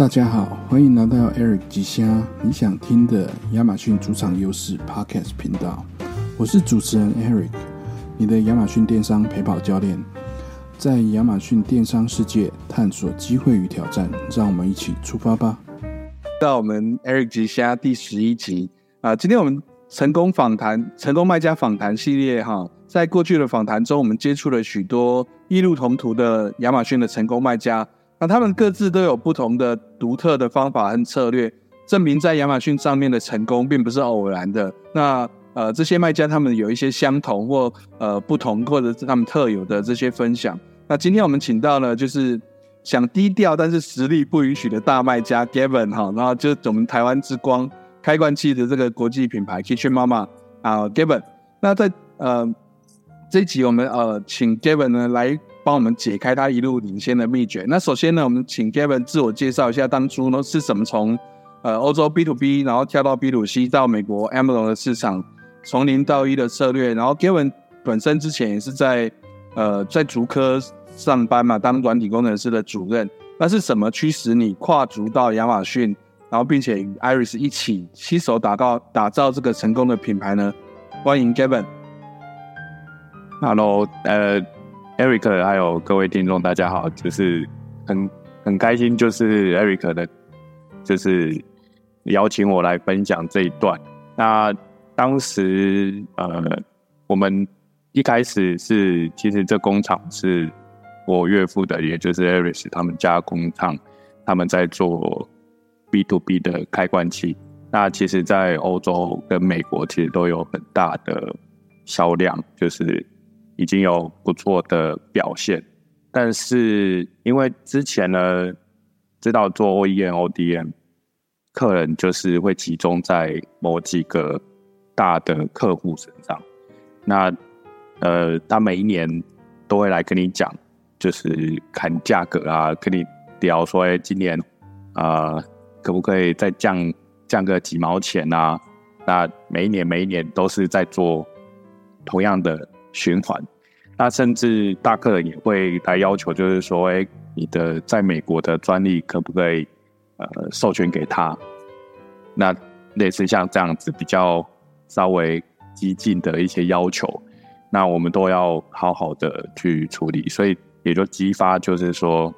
大家好，欢迎来到 Eric 吉虾你想听的亚马逊主场优势 Podcast 频道。我是主持人 Eric，你的亚马逊电商陪跑教练，在亚马逊电商世界探索机会与挑战，让我们一起出发吧。到我们 Eric 吉虾第十一集啊，今天我们成功访谈、成功卖家访谈系列哈，在过去的访谈中，我们接触了许多异路同途的亚马逊的成功卖家。那他们各自都有不同的独特的方法和策略，证明在亚马逊上面的成功并不是偶然的。那呃，这些卖家他们有一些相同或呃不同，或者是他们特有的这些分享。那今天我们请到了就是想低调但是实力不允许的大卖家 Gavin 哈，然后就我们台湾之光开罐器的这个国际品牌 Kitchen Mama 啊 Gavin。那在呃这一集我们呃请 Gavin 呢来。帮我们解开他一路领先的秘诀。那首先呢，我们请 Gavin 自我介绍一下，当初呢是怎么从呃欧洲 B to B，然后跳到 B to C，到美国 Amazon 的市场，从零到一的策略。然后 Gavin 本身之前也是在呃在竹科上班嘛，当软体工程师的主任。那是什么驱使你跨足到亚马逊，然后并且与 Iris 一起携手打造打造这个成功的品牌呢？欢迎 Gavin。Hello，呃。Eric，还有各位听众，大家好，就是很很开心，就是 Eric 的，就是邀请我来分享这一段。那当时呃，我们一开始是，其实这工厂是我岳父的，也就是 Eric 他们家工厂，他们在做 B to B 的开关器。那其实，在欧洲跟美国，其实都有很大的销量，就是。已经有不错的表现，但是因为之前呢，知道做 OEM、ODM，客人就是会集中在某几个大的客户身上。那呃，他每一年都会来跟你讲，就是砍价格啊，跟你聊说，哎，今年啊，可不可以再降降个几毛钱啊？那每一年每一年都是在做同样的。循环，那甚至大客人也会来要求，就是说，哎，你的在美国的专利可不可以呃授权给他？那类似像这样子比较稍微激进的一些要求，那我们都要好好的去处理，所以也就激发就是说，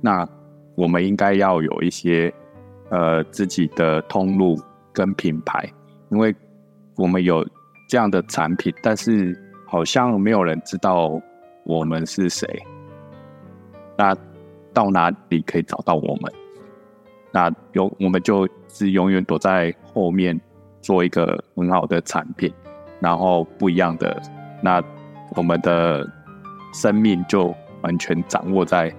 那我们应该要有一些呃自己的通路跟品牌，因为我们有这样的产品，但是。好像没有人知道我们是谁，那到哪里可以找到我们？那有我们就是永远躲在后面做一个很好的产品，然后不一样的，那我们的生命就完全掌握在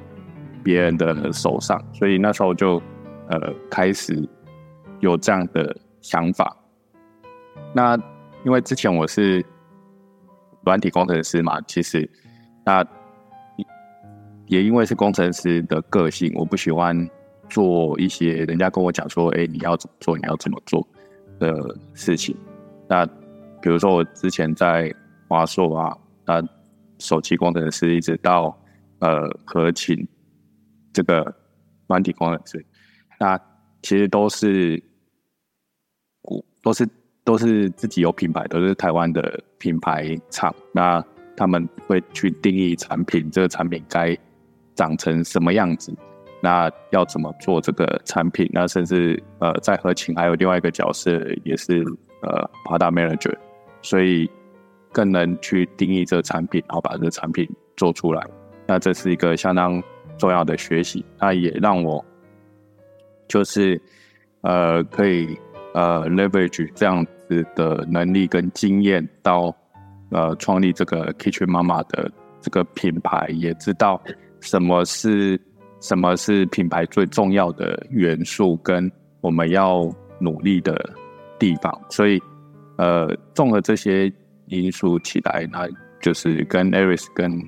别人的手上。所以那时候就呃开始有这样的想法。那因为之前我是。软体工程师嘛，其实那也因为是工程师的个性，我不喜欢做一些人家跟我讲说，哎，你要怎么做，你要怎么做的事情。那比如说我之前在华硕啊，那手机工程师，一直到呃合勤这个软体工程师，那其实都是都是。都是自己有品牌，都是台湾的品牌厂。那他们会去定义产品，这个产品该长成什么样子？那要怎么做这个产品？那甚至呃，在合情还有另外一个角色，也是呃 p a d a manager，所以更能去定义这个产品，然后把这个产品做出来。那这是一个相当重要的学习，那也让我就是呃，可以。呃，leverage 这样子的能力跟经验，到呃创立这个 Kitchen Mama 的这个品牌，也知道什么是什么是品牌最重要的元素，跟我们要努力的地方。所以，呃，综合这些因素起来，那就是跟 Aris 跟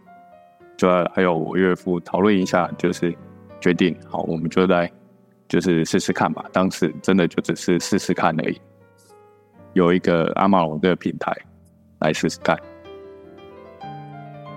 就还有我岳父讨论一下，就是决定好，我们就在。就是试试看吧，当时真的就只是试试看而已。有一个阿玛龙的平台来试试看。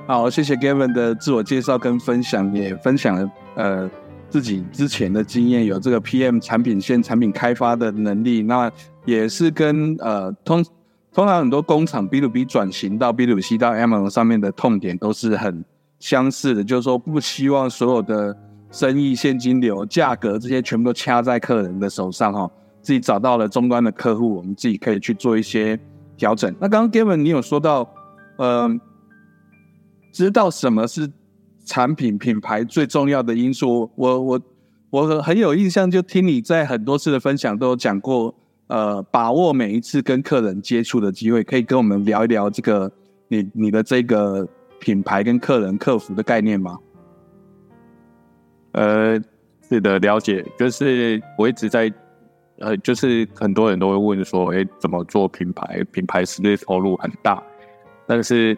好，谢谢 Gavin 的自我介绍跟分享，也分享了呃自己之前的经验，有这个 PM 产品线产品开发的能力，那也是跟呃通通常很多工厂 B to B 转型到 B to C 到 M 上面的痛点都是很相似的，就是说不希望所有的生意现金流、价格这些全部都掐在客人的手上哈，自己找到了终端的客户，我们自己可以去做一些调整。那刚刚 Gavin 你有说到，呃，知道什么是？产品品牌最重要的因素，我我我很有印象，就听你在很多次的分享都有讲过，呃，把握每一次跟客人接触的机会，可以跟我们聊一聊这个你你的这个品牌跟客人客服的概念吗？呃，是的，了解，就是我一直在，呃，就是很多人都会问说，哎，怎么做品牌？品牌是不是投入很大？但是。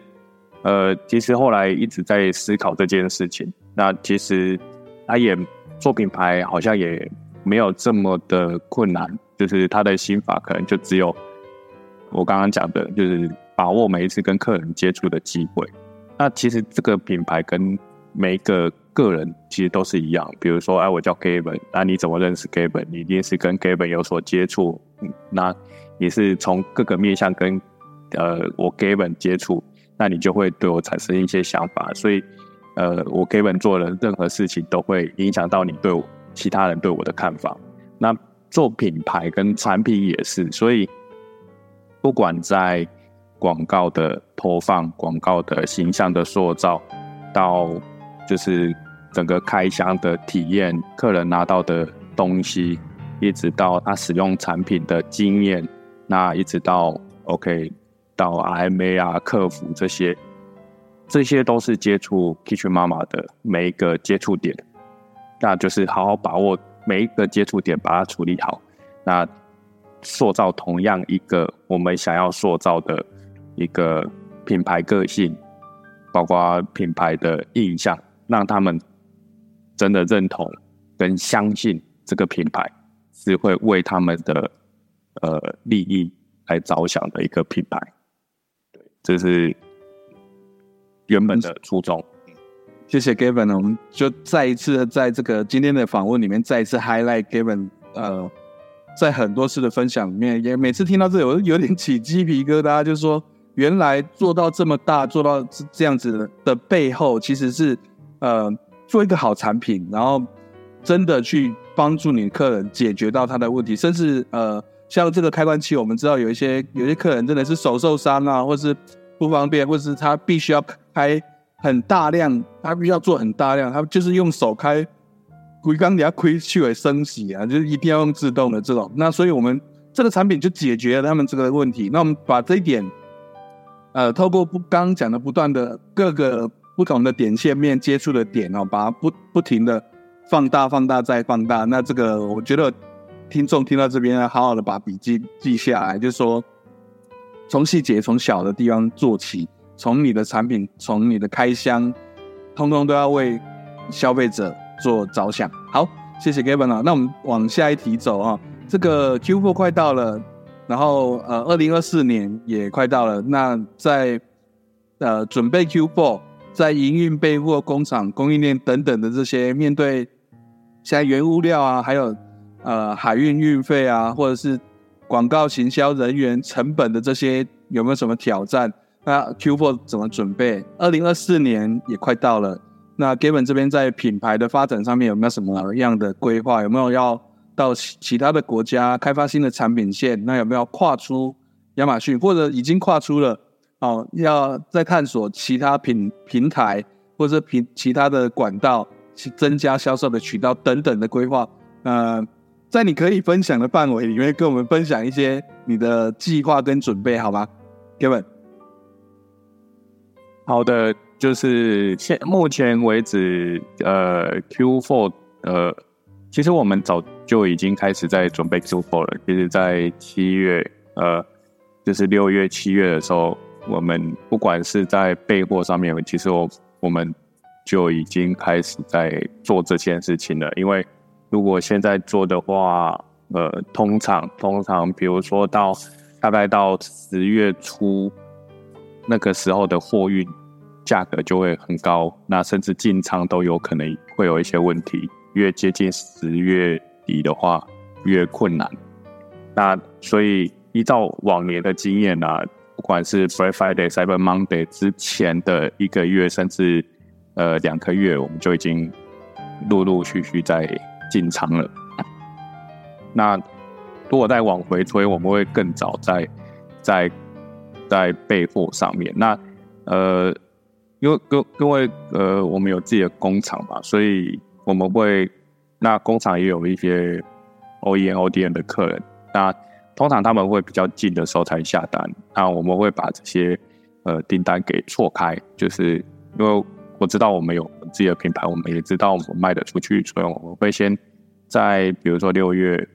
呃，其实后来一直在思考这件事情。那其实他也做品牌，好像也没有这么的困难。就是他的心法可能就只有我刚刚讲的，就是把握每一次跟客人接触的机会。那其实这个品牌跟每一个个人其实都是一样。比如说，哎，我叫 Gavin，那你怎么认识 Gavin？你一定是跟 Gavin 有所接触。那你是从各个面向跟呃我 Gavin 接触。那你就会对我产生一些想法，所以，呃，我 Gavin 做的任何事情都会影响到你对其他人对我的看法。那做品牌跟产品也是，所以不管在广告的投放、广告的形象的塑造，到就是整个开箱的体验、客人拿到的东西，一直到他使用产品的经验，那一直到 OK。到 RMA 啊，客服这些，这些都是接触 Kitchen 妈妈的每一个接触点，那就是好好把握每一个接触点，把它处理好，那塑造同样一个我们想要塑造的一个品牌个性，包括品牌的印象，让他们真的认同跟相信这个品牌是会为他们的呃利益来着想的一个品牌。对这是原本的初衷。谢谢 Gavin，我们就再一次在这个今天的访问里面再一次 highlight Gavin。呃，在很多次的分享里面，也每次听到这里，我有点起鸡皮疙瘩，就是说，原来做到这么大，做到这样子的背后，其实是呃做一个好产品，然后真的去帮助你客人解决到他的问题，甚至呃。像这个开关器，我们知道有一些有些客人真的是手受伤啊，或是不方便，或是他必须要开很大量，他必须要做很大量，他就是用手开，鬼缸你要亏去为升洗啊，就是一定要用自动的这种。那所以我们这个产品就解决了他们这个问题。那我们把这一点，呃，透过不刚讲的不断的各个不同的点线面接触的点哦，把它不不停的放大、放大再放大。那这个我觉得。听众听到这边，要好好的把笔记记下来，就是说，从细节从小的地方做起，从你的产品，从你的开箱，通通都要为消费者做着想。好，谢谢 Gavin 啊，那我们往下一题走啊。这个 Q4 快到了，然后呃，二零二四年也快到了。那在呃准备 Q4，在营运备货、工厂、供应链等等的这些，面对现在原物料啊，还有。呃，海运运费啊，或者是广告行销人员成本的这些，有没有什么挑战？那 Q4 怎么准备？二零二四年也快到了，那 Gavin 这边在品牌的发展上面有没有什么样的规划？有没有要到其其他的国家开发新的产品线？那有没有跨出亚马逊，或者已经跨出了？哦，要再探索其他平平台或者平其他的管道，去增加销售的渠道等等的规划？呃。在你可以分享的范围里面，跟我们分享一些你的计划跟准备，好吗，Kevin？好的，就是现目前为止，呃，Q4，呃，其实我们早就已经开始在准备 Q4 了。其实，在七月，呃，就是六月、七月的时候，我们不管是在备货上面，其实我我们就已经开始在做这件事情了，因为。如果现在做的话，呃，通常通常，比如说到大概到十月初那个时候的货运价格就会很高，那甚至进仓都有可能会有一些问题。越接近十月底的话越困难。那所以依照往年的经验啊，不管是 Black Friday、Cyber Monday 之前的一个月，甚至呃两个月，我们就已经陆陆续续在进仓了。那如果再往回推，我们会更早在在在备货上面。那呃，因为各各位呃，我们有自己的工厂嘛，所以我们会那工厂也有一些 OEM、ODM 的客人。那通常他们会比较近的时候才下单，那我们会把这些呃订单给错开，就是因为我知道我们有自己的品牌，我们也知道我们卖得出去，所以我们会先在比如说六月。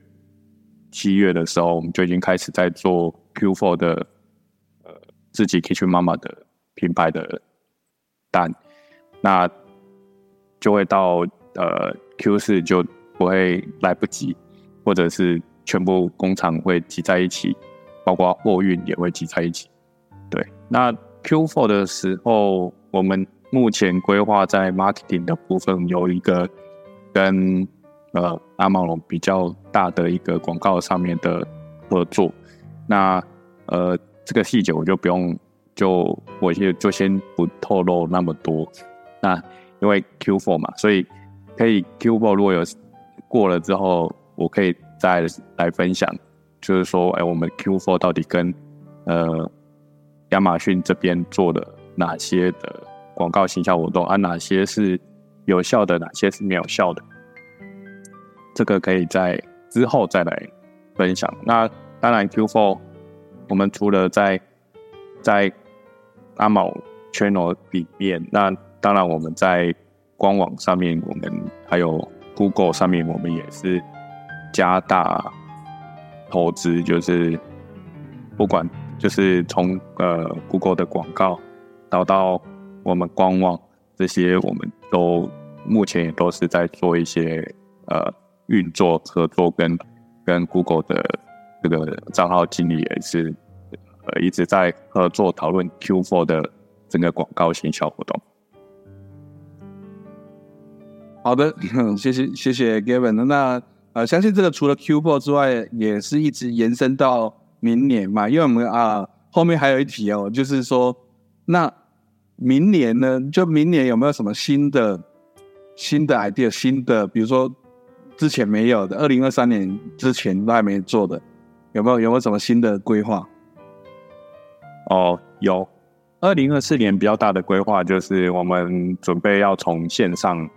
七月的时候，我们就已经开始在做 Q4 的呃自己 Kitchen 妈妈的品牌的单，那就会到呃 Q 四就不会来不及，或者是全部工厂会挤在一起，包括货运也会挤在一起。对，那 Q4 的时候，我们目前规划在 marketing 的部分有一个跟。呃，阿茂龙比较大的一个广告上面的合作，那呃，这个细节我就不用，就我就就先不透露那么多。那因为 Q4 嘛，所以可以 Q4 如果有过了之后，我可以再来分享，就是说，哎，我们 Q4 到底跟呃亚马逊这边做了哪些的广告行销活动啊？哪些是有效的，哪些是没有效的？这个可以在之后再来分享。那当然，Q4 我们除了在在阿某 channel 里面，那当然我们在官网上面，我们还有 Google 上面，我们也是加大投资，就是不管就是从呃 Google 的广告导到我们官网这些，我们都目前也都是在做一些呃。运作合作跟跟 Google 的这个账号经理也是呃一直在合作讨论 Q4 的整个广告行销活动。好的，谢谢谢谢 Gavin。那呃，相信这个除了 Q4 之外，也是一直延伸到明年嘛？因为我们啊后面还有一题哦，就是说那明年呢，就明年有没有什么新的新的 idea，新的比如说。之前没有的，二零二三年之前都还没做的，有没有有没有什么新的规划？哦，有。二零二四年比较大的规划就是我们准备要从线上，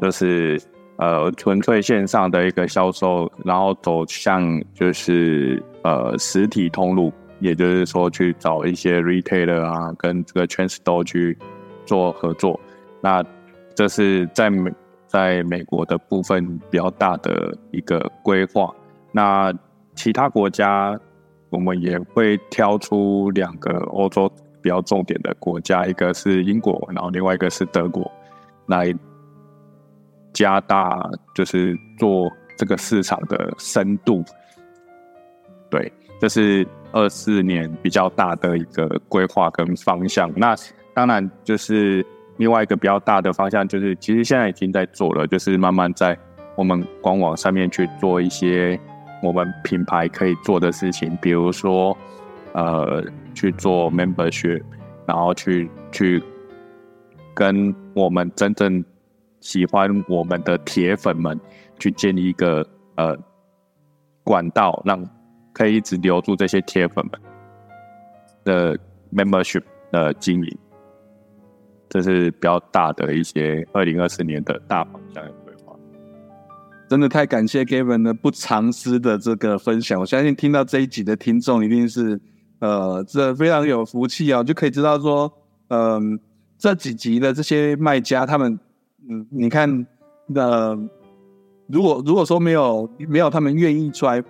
就是呃纯粹线上的一个销售，然后走向就是呃实体通路，也就是说去找一些 retailer 啊，跟这个 trans store 去做合作。那这是在美。在美国的部分比较大的一个规划，那其他国家我们也会挑出两个欧洲比较重点的国家，一个是英国，然后另外一个是德国，来加大就是做这个市场的深度。对，这是二四年比较大的一个规划跟方向。那当然就是。另外一个比较大的方向就是，其实现在已经在做了，就是慢慢在我们官网上面去做一些我们品牌可以做的事情，比如说，呃，去做 membership，然后去去跟我们真正喜欢我们的铁粉们去建立一个呃管道，让可以一直留住这些铁粉们的 membership 的经营。这是比较大的一些二零二四年的大方向的规划。真的太感谢 Gavin 的不藏私的这个分享，我相信听到这一集的听众一定是呃，这非常有福气啊，就可以知道说，嗯，这几集的这些卖家他们，嗯，你看，呃，如果如果说没有没有他们愿意出来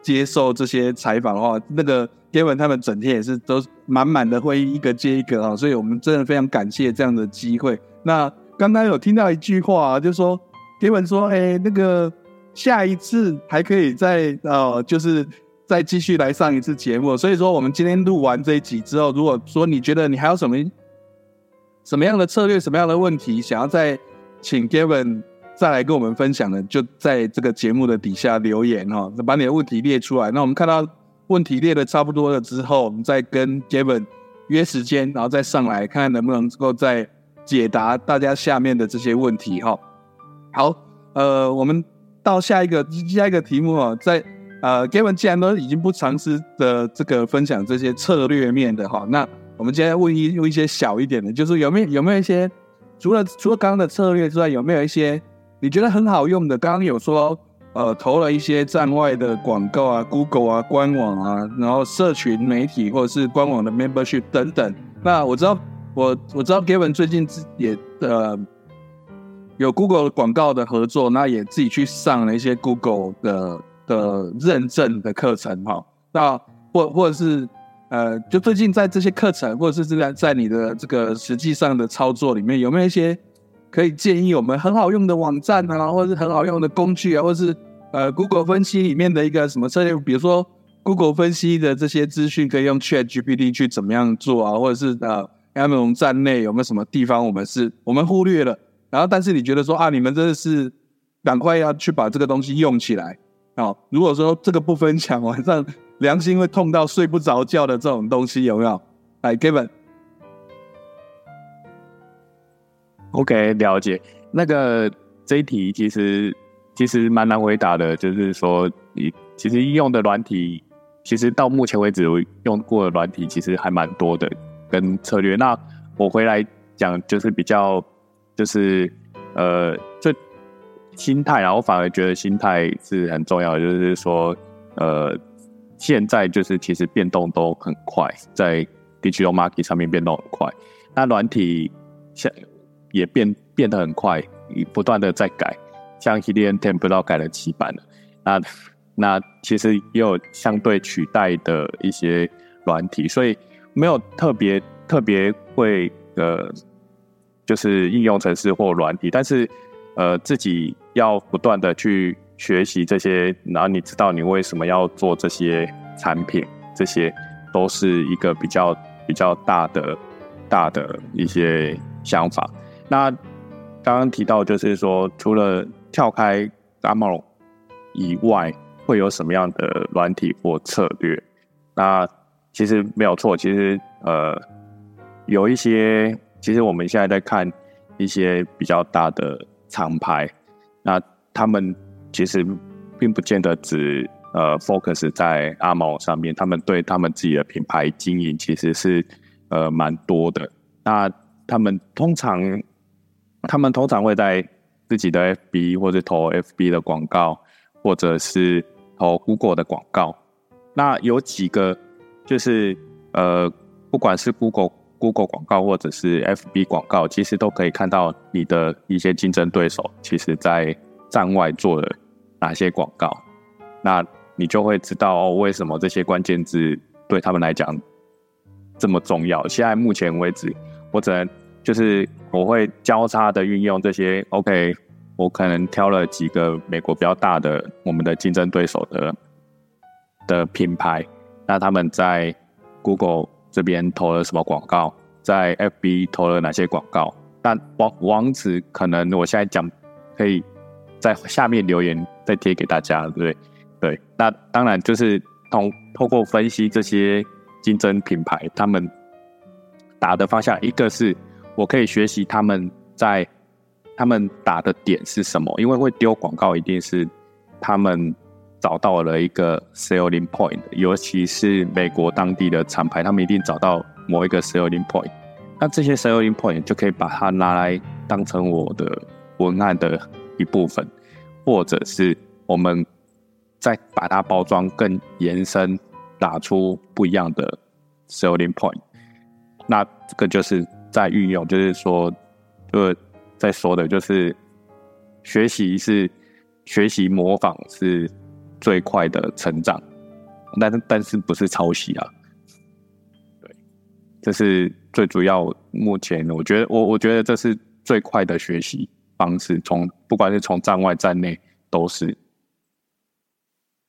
接受这些采访的话，那个。Kevin 他们整天也是都满满的会议，一个接一个啊，所以我们真的非常感谢这样的机会。那刚刚有听到一句话，啊就说 Kevin 说：“哎，那个下一次还可以再呃，就是再继续来上一次节目。”所以说，我们今天录完这一集之后，如果说你觉得你还有什么什么样的策略、什么样的问题，想要再请 Kevin 再来跟我们分享的，就在这个节目的底下留言哈，把你的问题列出来。那我们看到问题列的差不多了之后，我们再跟 Gavin 约时间，然后再上来看看能不能够再解答大家下面的这些问题哈。好，呃，我们到下一个下一个题目哦，在呃 Gavin 既然都已经不尝试的这个分享这些策略面的哈，那我们今天问一用一些小一点的，就是有没有有没有一些除了除了刚刚的策略之外，有没有一些你觉得很好用的？刚刚有说呃投了一些站外的广告啊，Google 啊，官网啊，然后社群媒体或者是官网的 membership 等等。那我知道我我知道 Gavin 最近也呃有 Google 广告的合作，那也自己去上了一些 Google 的的认证的课程哈。那或或者是。呃，就最近在这些课程，或者是在在你的这个实际上的操作里面，有没有一些可以建议我们很好用的网站啊，或者是很好用的工具啊，或者是呃，Google 分析里面的一个什么策略？比如说 Google 分析的这些资讯可以用 Chat GPT 去怎么样做啊？或者是呃，Amazon 站内有没有什么地方我们是我们忽略了？然后，但是你觉得说啊，你们真的是赶快要去把这个东西用起来啊？如果说这个不分享，晚上。良心会痛到睡不着觉的这种东西有没有？来，Kevin，OK，了解。那个这一题其实其实蛮难回答的，就是说你其实应用的软体，其实到目前为止用过的软体其实还蛮多的，跟策略。那我回来讲就是比较就是呃，这心态，然后反而觉得心态是很重要的，就是说呃。现在就是其实变动都很快，在 digital market 上面变动很快，那软体像也变变得很快，不断的在改，像 Helium Ten 不知道改了几版了，那那其实也有相对取代的一些软体，所以没有特别特别会呃，就是应用程式或软体，但是呃自己要不断的去。学习这些，然后你知道你为什么要做这些产品，这些都是一个比较比较大的大的一些想法。那刚刚提到就是说，除了跳开 Amazon 以外，会有什么样的软体或策略？那其实没有错，其实呃有一些，其实我们现在在看一些比较大的厂牌，那他们。其实并不见得只呃 focus 在阿毛上面，他们对他们自己的品牌经营其实是呃蛮多的。那他们通常他们通常会在自己的 FB 或者投 FB 的广告，或者是投 Google 的广告。那有几个就是呃不管是 Google Google 广告或者是 FB 广告，其实都可以看到你的一些竞争对手，其实在站外做了。哪些广告？那你就会知道哦，为什么这些关键字对他们来讲这么重要。现在目前为止，我只能就是我会交叉的运用这些。OK，我可能挑了几个美国比较大的我们的竞争对手的的品牌，那他们在 Google 这边投了什么广告，在 FB 投了哪些广告？但网网址可能我现在讲可以。在下面留言再贴给大家，对不对？对，那当然就是通透过分析这些竞争品牌，他们打的方向，一个是我可以学习他们在他们打的点是什么，因为会丢广告，一定是他们找到了一个 selling point，尤其是美国当地的厂牌，他们一定找到某一个 selling point，那这些 selling point 就可以把它拿来当成我的文案的。一部分，或者是我们再把它包装更延伸，打出不一样的 selling point。那这个就是在运用，就是说，呃，在说的就是学习是学习模仿是最快的成长，但是但是不是抄袭啊？对，这是最主要。目前我觉得，我我觉得这是最快的学习。方式从不管是从站外站内都是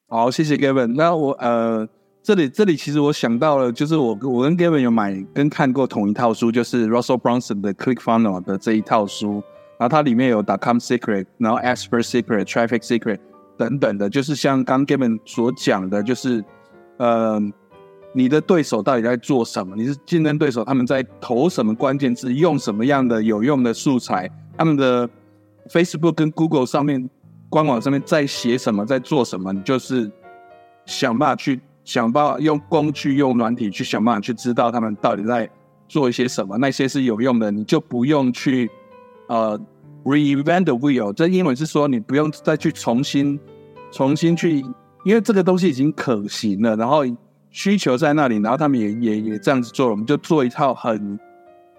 好，谢谢 Gavin。那我呃，这里这里其实我想到了，就是我我跟 Gavin 有买跟看过同一套书，就是 Russell Brunson 的 Click Funnel 的这一套书。然后它里面有 .com secret，然后 expert secret、traffic secret 等等的，就是像刚 Gavin 所讲的，就是呃，你的对手到底在做什么？你是竞争对手，他们在投什么关键字，用什么样的有用的素材？他们的 Facebook 跟 Google 上面官网上面在写什么，在做什么？你就是想办法去想办法用工具、用软体去想办法去知道他们到底在做一些什么。那些是有用的，你就不用去呃 reinvent the wheel。这英文是说你不用再去重新重新去，因为这个东西已经可行了，然后需求在那里，然后他们也也也这样子做了，我们就做一套很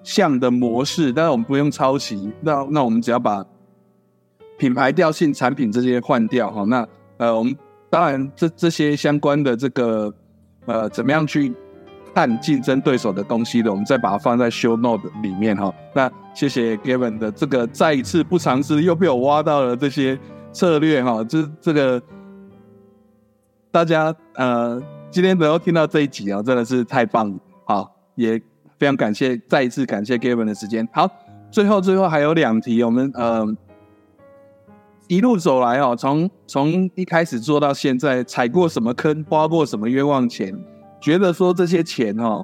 像的模式，但是我们不用抄袭。那那我们只要把品牌调性、产品这些换掉哈。那呃，我们当然这这些相关的这个呃，怎么样去看竞争对手的东西的，我们再把它放在 show note 里面哈。那谢谢 Gavin 的这个再一次不尝试，又被我挖到了这些策略哈。这这个大家呃，今天能够听到这一集啊，真的是太棒了。好，也非常感谢，再一次感谢 Gavin 的时间。好，最后最后还有两题，我们呃。一路走来哦，从从一开始做到现在，踩过什么坑，花过什么冤枉钱，觉得说这些钱哦，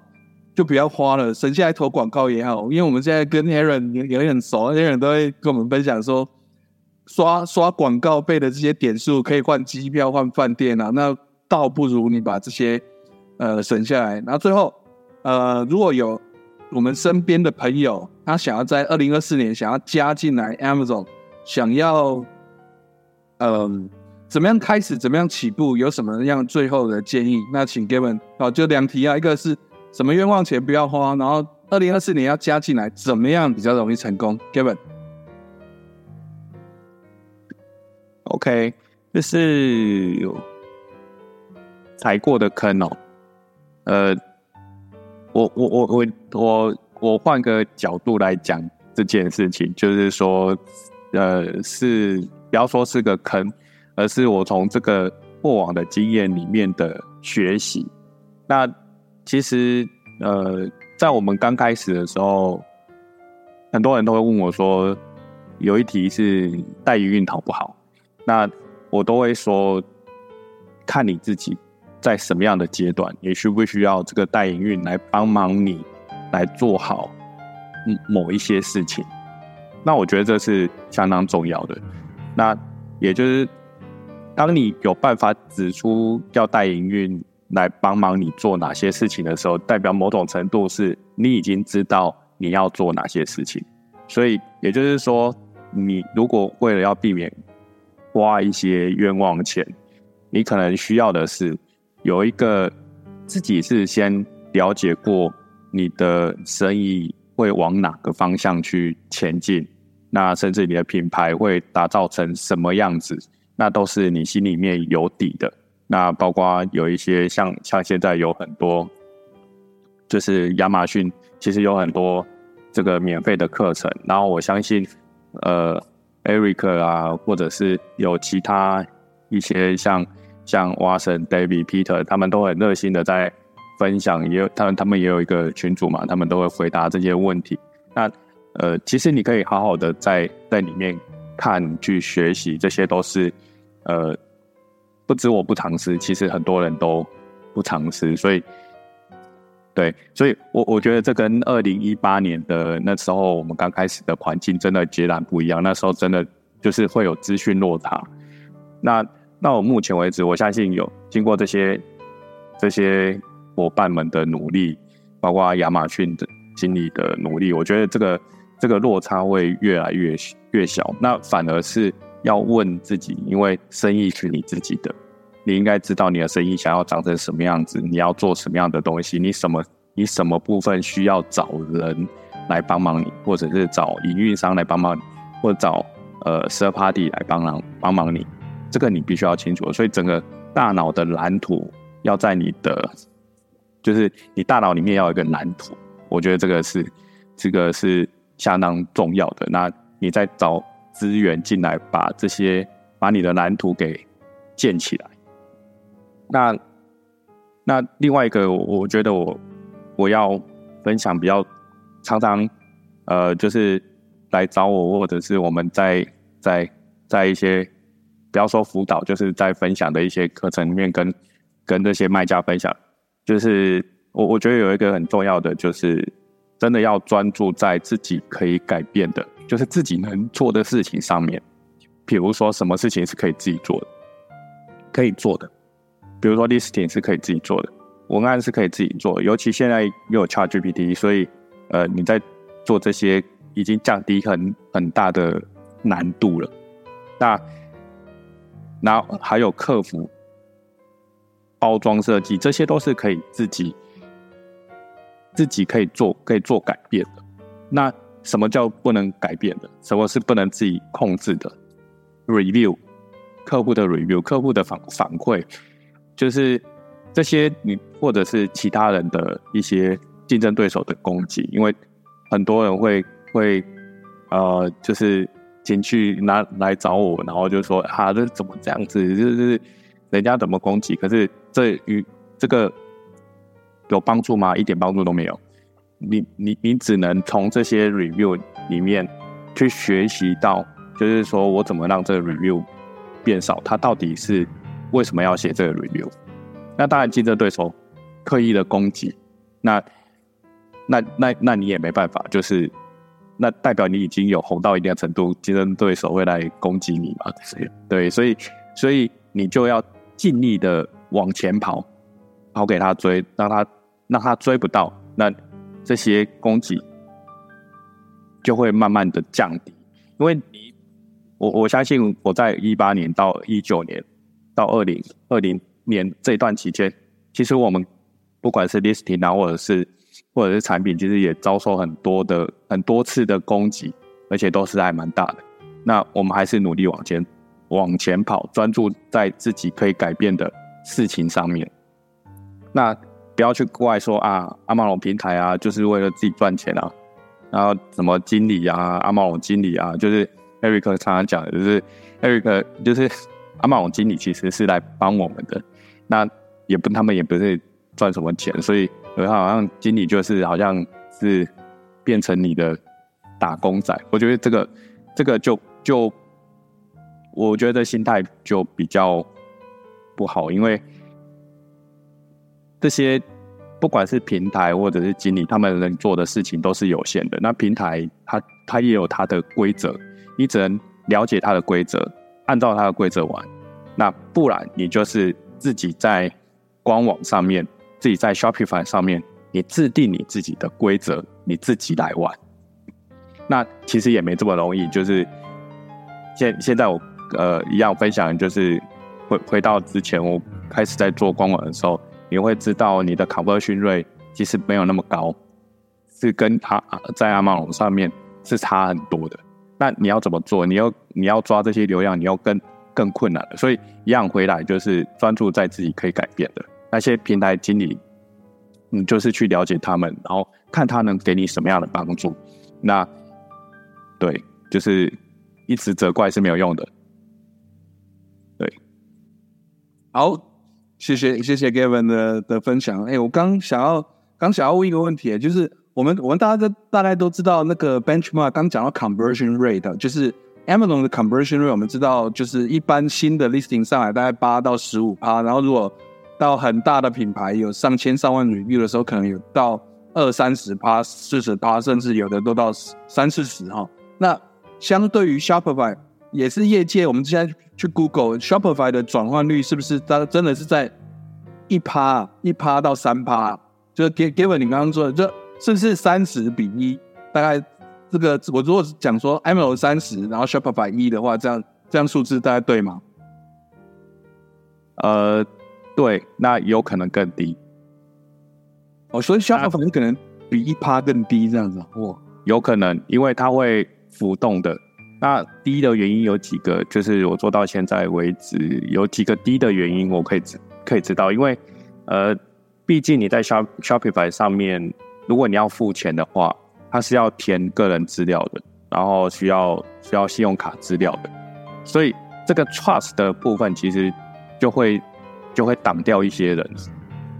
就不要花了，省下来投广告也好。因为我们现在跟 Aaron 也也很熟，Aaron 都会跟我们分享说，刷刷广告费的这些点数可以换机票、换饭店啊，那倒不如你把这些呃省下来。然后最后呃，如果有我们身边的朋友，他想要在二零二四年想要加进来 Amazon，想要嗯，怎么样开始？怎么样起步？有什么样最后的建议？那请 Gavin 哦，就两题啊，一个是什么冤枉钱不要花，然后二零二四年要加进来，怎么样比较容易成功？Gavin，OK，这是有踩过的坑哦。呃，我我我我我我换个角度来讲这件事情，就是说，呃，是。不要说是个坑，而是我从这个过往的经验里面的学习。那其实，呃，在我们刚开始的时候，很多人都会问我说，有一题是代营运好不好？那我都会说，看你自己在什么样的阶段，你需不需要这个代营运来帮忙你来做好某一些事情？那我觉得这是相当重要的。那也就是，当你有办法指出要带营运来帮忙你做哪些事情的时候，代表某种程度是你已经知道你要做哪些事情。所以也就是说，你如果为了要避免花一些冤枉钱，你可能需要的是有一个自己是先了解过你的生意会往哪个方向去前进。那甚至你的品牌会打造成什么样子，那都是你心里面有底的。那包括有一些像像现在有很多，就是亚马逊其实有很多这个免费的课程。然后我相信，呃，Eric 啊，或者是有其他一些像像 Watson、David、Peter，他们都很热心的在分享，也有他们他们也有一个群组嘛，他们都会回答这些问题。那呃，其实你可以好好的在在里面看去学习，这些都是呃，不止我不尝试，其实很多人都不尝试，所以对，所以我我觉得这跟二零一八年的那时候我们刚开始的环境真的截然不一样，那时候真的就是会有资讯落差。那那我目前为止，我相信有经过这些这些伙伴们的努力，包括亚马逊的经理的努力，我觉得这个。这个落差会越来越越小，那反而是要问自己，因为生意是你自己的，你应该知道你的生意想要长成什么样子，你要做什么样的东西，你什么你什么部分需要找人来帮忙你，或者是找营运商来帮忙你，或者找呃 third party 来帮忙帮忙你，这个你必须要清楚。所以整个大脑的蓝图要在你的，就是你大脑里面要有一个蓝图，我觉得这个是这个是。相当重要的，那你在找资源进来，把这些把你的蓝图给建起来。那那另外一个，我觉得我我要分享比较常常呃，就是来找我，或者是我们在在在一些不要说辅导，就是在分享的一些课程里面，跟跟这些卖家分享，就是我我觉得有一个很重要的，就是真的要专注在自己可以改变的，就是自己能做的事情上面。比如说，什么事情是可以自己做的，可以做的，比如说 listing 是可以自己做的，文案是可以自己做，尤其现在又有 ChatGPT，所以呃你在做这些已经降低很很大的难度了。那那还有客服、包装设计，这些都是可以自己自己可以做、可以做改变的。那什么叫不能改变的？什么是不能自己控制的？review 客户的 review 客户的反反馈，就是这些你或者是其他人的一些竞争对手的攻击，因为很多人会会呃，就是进去拿来找我，然后就说啊，这怎么这样子？就是人家怎么攻击？可是这与这个有帮助吗？一点帮助都没有。你你你只能从这些 review 里面去学习到。就是说我怎么让这个 review 变少？他到底是为什么要写这个 review？那当然竞争对手刻意的攻击，那那那那你也没办法，就是那代表你已经有红到一定的程度，竞争对手会来攻击你嘛？对，所以所以你就要尽力的往前跑，跑给他追，让他让他追不到，那这些攻击就会慢慢的降低，因为你。我我相信我在一八年到一九年到二零二零年这段期间，其实我们不管是 listing 啊，或者是或者是产品，其实也遭受很多的很多次的攻击，而且都是还蛮大的。那我们还是努力往前往前跑，专注在自己可以改变的事情上面。那不要去怪说啊，阿玛龙平台啊，就是为了自己赚钱啊，然后什么经理啊，阿玛龙经理啊，就是。Eric 常常讲的就是 Eric 就是阿玛龙经理，其实是来帮我们的。那也不，他们也不是赚什么钱，所以好像经理就是好像是变成你的打工仔。我觉得这个这个就就我觉得心态就比较不好，因为这些不管是平台或者是经理，他们能做的事情都是有限的。那平台它它也有它的规则。你只能了解它的规则，按照它的规则玩。那不然你就是自己在官网上面，自己在 Shopify 上面，你制定你自己的规则，你自己来玩。那其实也没这么容易。就是现现在我呃一样分享，就是回回到之前我开始在做官网的时候，你会知道你的 conversion rate 其实没有那么高，是跟它在阿玛龙上面是差很多的。那你要怎么做？你要你要抓这些流量，你要更更困难的。所以一样回来就是专注在自己可以改变的那些平台经理，你就是去了解他们，然后看他能给你什么样的帮助。那对，就是一直责怪是没有用的。对，好，谢谢谢谢 Gavin 的的分享。哎，我刚想要刚想要问一个问题，就是。我们我们大家都大概都知道那个 benchmark，刚讲到 conversion rate，就是 Amazon 的 conversion rate，我们知道就是一般新的 listing 上来大概八到十五趴，然后如果到很大的品牌有上千上万 review 的时候，可能有到二三十趴、四十趴，甚至有的都到三四十哈。那相对于 Shopify，也是业界，我们现在去 Google Shopify 的转换率是不是它真的是在一趴一趴到三趴？就是 Given 你刚刚说的这。是不是三十比一？大概这个我如果是讲说 M L 三十，然后 Shopify 一的话，这样这样数字大概对吗？呃，对，那有可能更低。哦，所以 Shopify 可能比一趴更低这样子。哇，有可能，因为它会浮动的。那低的原因有几个？就是我做到现在为止有几个低的原因，我可以知可以知道，因为呃，毕竟你在 Shop Shopify 上面。如果你要付钱的话，它是要填个人资料的，然后需要需要信用卡资料的，所以这个 trust 的部分其实就会就会挡掉一些人。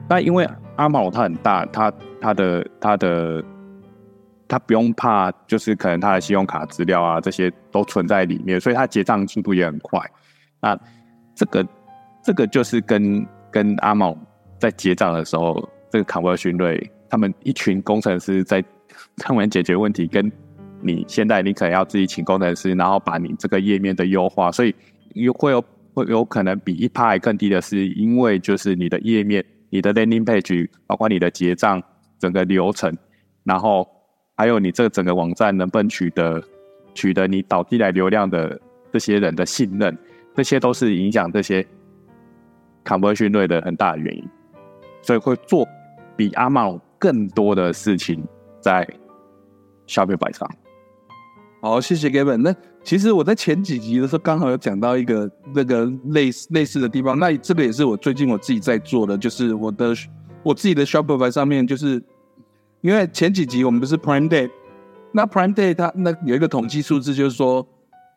那因为阿毛它很大，它它的它的他不用怕，就是可能他的信用卡资料啊这些都存在里面，所以他结账速度也很快。那这个这个就是跟跟阿茂在结账的时候，这个卡 o 勋瑞他们一群工程师在他们解决问题，跟你现在你可能要自己请工程师，然后把你这个页面的优化，所以有会有会有可能比一趴还更低的是，因为就是你的页面、你的 landing page，包括你的结账整个流程，然后还有你这整个网站能不能取得取得你导进来流量的这些人的信任，这些都是影响这些 conversion rate 的很大的原因，所以会做比阿茂更多的事情在 Shopify 上。好，谢谢 Gavin。那其实我在前几集的时候，刚好有讲到一个那个类似类似的地方。那这个也是我最近我自己在做的，就是我的我自己的 Shopify 上面，就是因为前几集我们不是 Prime Day，那 Prime Day 它那有一个统计数字，就是说，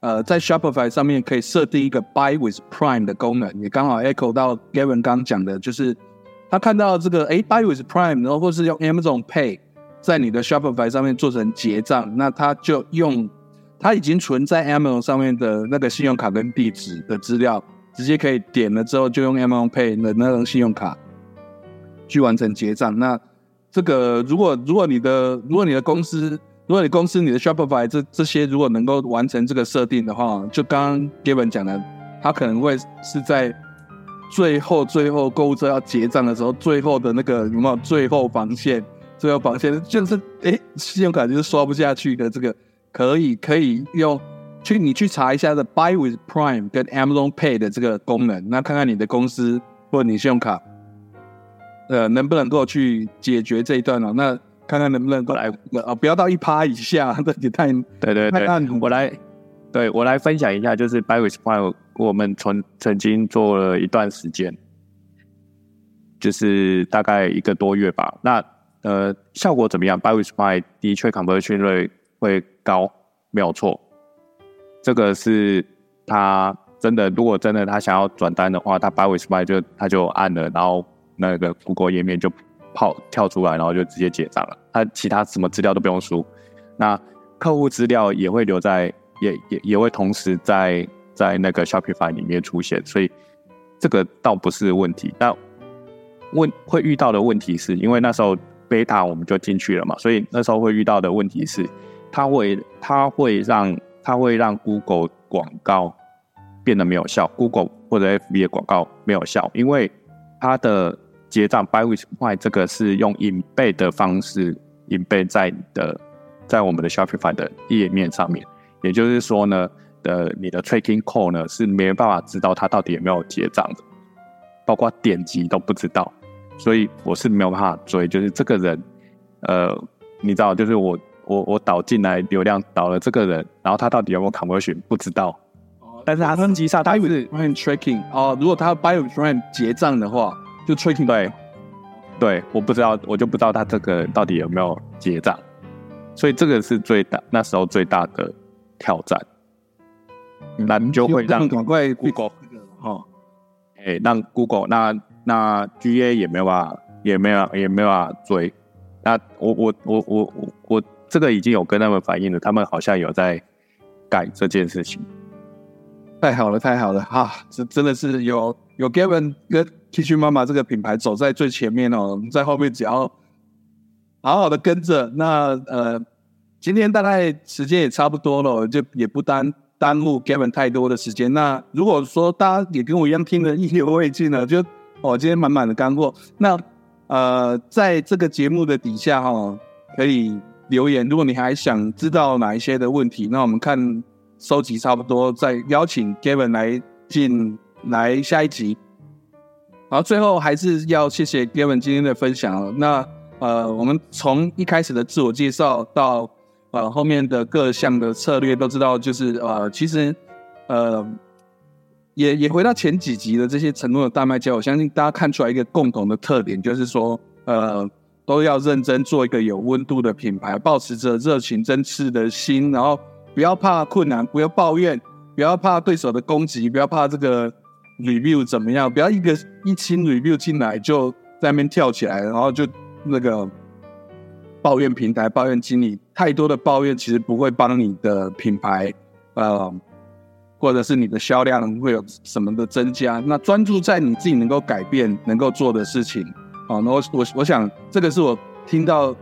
呃，在 Shopify 上面可以设定一个 Buy with Prime 的功能，也刚好 echo 到 Gavin 刚讲的，就是他看到这个哎 Buy with Prime，然后或是用 Amazon Pay。在你的 Shopify 上面做成结账，那他就用他已经存在 Amazon 上面的那个信用卡跟地址的资料，直接可以点了之后就用 Amazon Pay 的那张信用卡去完成结账。那这个如果如果你的如果你的公司如果你公司你的 Shopify 这这些如果能够完成这个设定的话，就刚刚 Given 讲的，他可能会是在最后最后购物车要结账的时候，最后的那个有没有最后防线？最后防线就是哎，信用卡就是刷不下去的这个，可以可以用去你去查一下的 Buy with Prime 跟 Amazon Pay 的这个功能，那看看你的公司或你信用卡，呃，能不能够去解决这一段呢？那看看能不能够来啊，不要到一趴以下，这也太对对对，我来对我来分享一下，就是 Buy with Prime，我们曾曾经做了一段时间，就是大概一个多月吧，那。呃，效果怎么样？Buy with Buy 的确 conversion rate 会高，没有错。这个是他真的，如果真的他想要转单的话，他 Buy with Buy 就他就按了，然后那个 Google 页面就跑跳出来，然后就直接结账了。他其他什么资料都不用输，那客户资料也会留在，也也也会同时在在那个 Shopify 里面出现，所以这个倒不是问题。那问会遇到的问题是因为那时候。beta 我们就进去了嘛，所以那时候会遇到的问题是，它会它会让它会让 Google 广告变得没有效，Google 或者 FB 的广告没有效，因为它的结账 Buy with Prime 这个是用 embed 的方式 embed 在你的在我们的 Shopify 的页面上面，也就是说呢，呃你的 tracking code 呢是没有办法知道它到底有没有结账的，包括点击都不知道。所以我是没有办法追，就是这个人，呃，你知道，就是我我我导进来流量导了这个人，然后他到底有没有 conversion 不知道。哦，但是他升级上他有是 tracking 哦，如果他 buy with friend 结账的话，就 tracking 对，对，我不知道，我就不知道他这个到底有没有结账，所以这个是最大那时候最大的挑战，那就会让赶快 Google 哦，哎，让 Google 那。那 GA 也没有办法，也没有也没有办法追。那我我我我我我这个已经有跟他们反映了，他们好像有在改这件事情。太好了，太好了哈！这真的是有有 Gavin 跟 T 恤妈妈这个品牌走在最前面哦，在后面只要好好的跟着。那呃，今天大概时间也差不多了，就也不耽耽误 Gavin 太多的时间。那如果说大家也跟我一样听得意犹未尽呢，就哦，今天满满的干货。那呃，在这个节目的底下哈，可以留言。如果你还想知道哪一些的问题，那我们看收集差不多，再邀请 Gavin 来进来下一集。然后最后还是要谢谢 Gavin 今天的分享。那呃，我们从一开始的自我介绍到呃后面的各项的策略，都知道就是呃，其实呃。也也回到前几集的这些承诺的大卖家，我相信大家看出来一个共同的特点，就是说，呃，都要认真做一个有温度的品牌，保持着热情真挚的心，然后不要怕困难，不要抱怨，不要怕对手的攻击，不要怕这个 review 怎么样，不要一个一清 review 进来就在那边跳起来，然后就那个抱怨平台、抱怨经理，太多的抱怨其实不会帮你的品牌，呃，或者是你的销量会有什么的增加。那专注在你自己能够改变、能够做的事情。哦，那我我我想这个是我听到，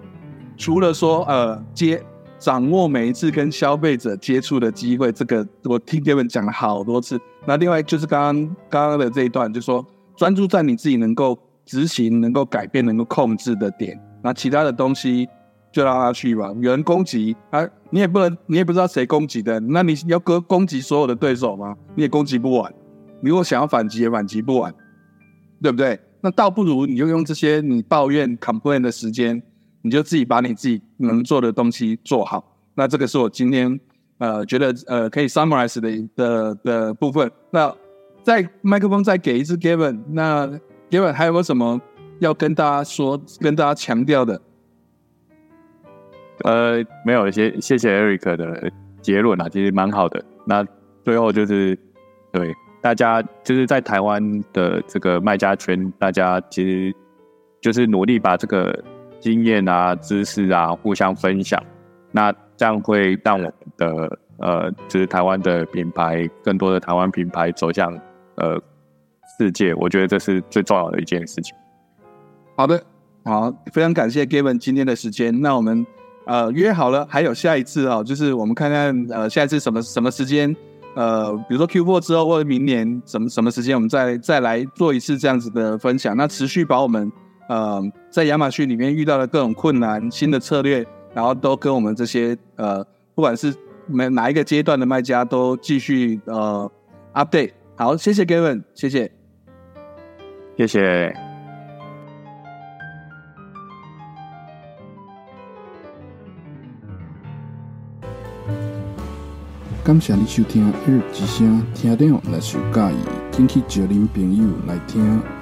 除了说呃接掌握每一次跟消费者接触的机会，这个我听 Kevin 讲了好多次。那另外就是刚刚刚刚的这一段，就说专注在你自己能够执行、能够改变、能够控制的点，那其他的东西就让他去吧。有人攻击啊，你也不能，你也不知道谁攻击的，那你要攻攻击所有的对手吗？你也攻击不完。你如果想要反击，也反击不完，对不对？那倒不如你就用这些你抱怨 complain 的时间，你就自己把你自己能做的东西做好。那这个是我今天。呃，觉得呃可以 summarize 的的的部分。那在麦克风再给一次 Gavin，那 Gavin 还有没有什么要跟大家说、跟大家强调的？呃，没有，谢谢谢 Eric 的结论啊，其实蛮好的。那最后就是对大家，就是在台湾的这个卖家圈，大家其实就是努力把这个经验啊、知识啊互相分享。那这样会让我们的呃，就是台湾的品牌，更多的台湾品牌走向呃世界，我觉得这是最重要的一件事情。好的，好，非常感谢 Gavin 今天的时间。那我们呃约好了，还有下一次啊，就是我们看看呃下一次什么什么时间，呃，比如说 Q4 之后或者明年什么什么时间，我们再再来做一次这样子的分享。那持续把我们呃在亚马逊里面遇到的各种困难、新的策略。然后都跟我们这些呃，不管是哪哪一个阶段的卖家，都继续呃 update。好，谢谢 Gavin，谢谢，谢谢。感谢你收听日之声，听了若是有介意，请去叫您朋友来听。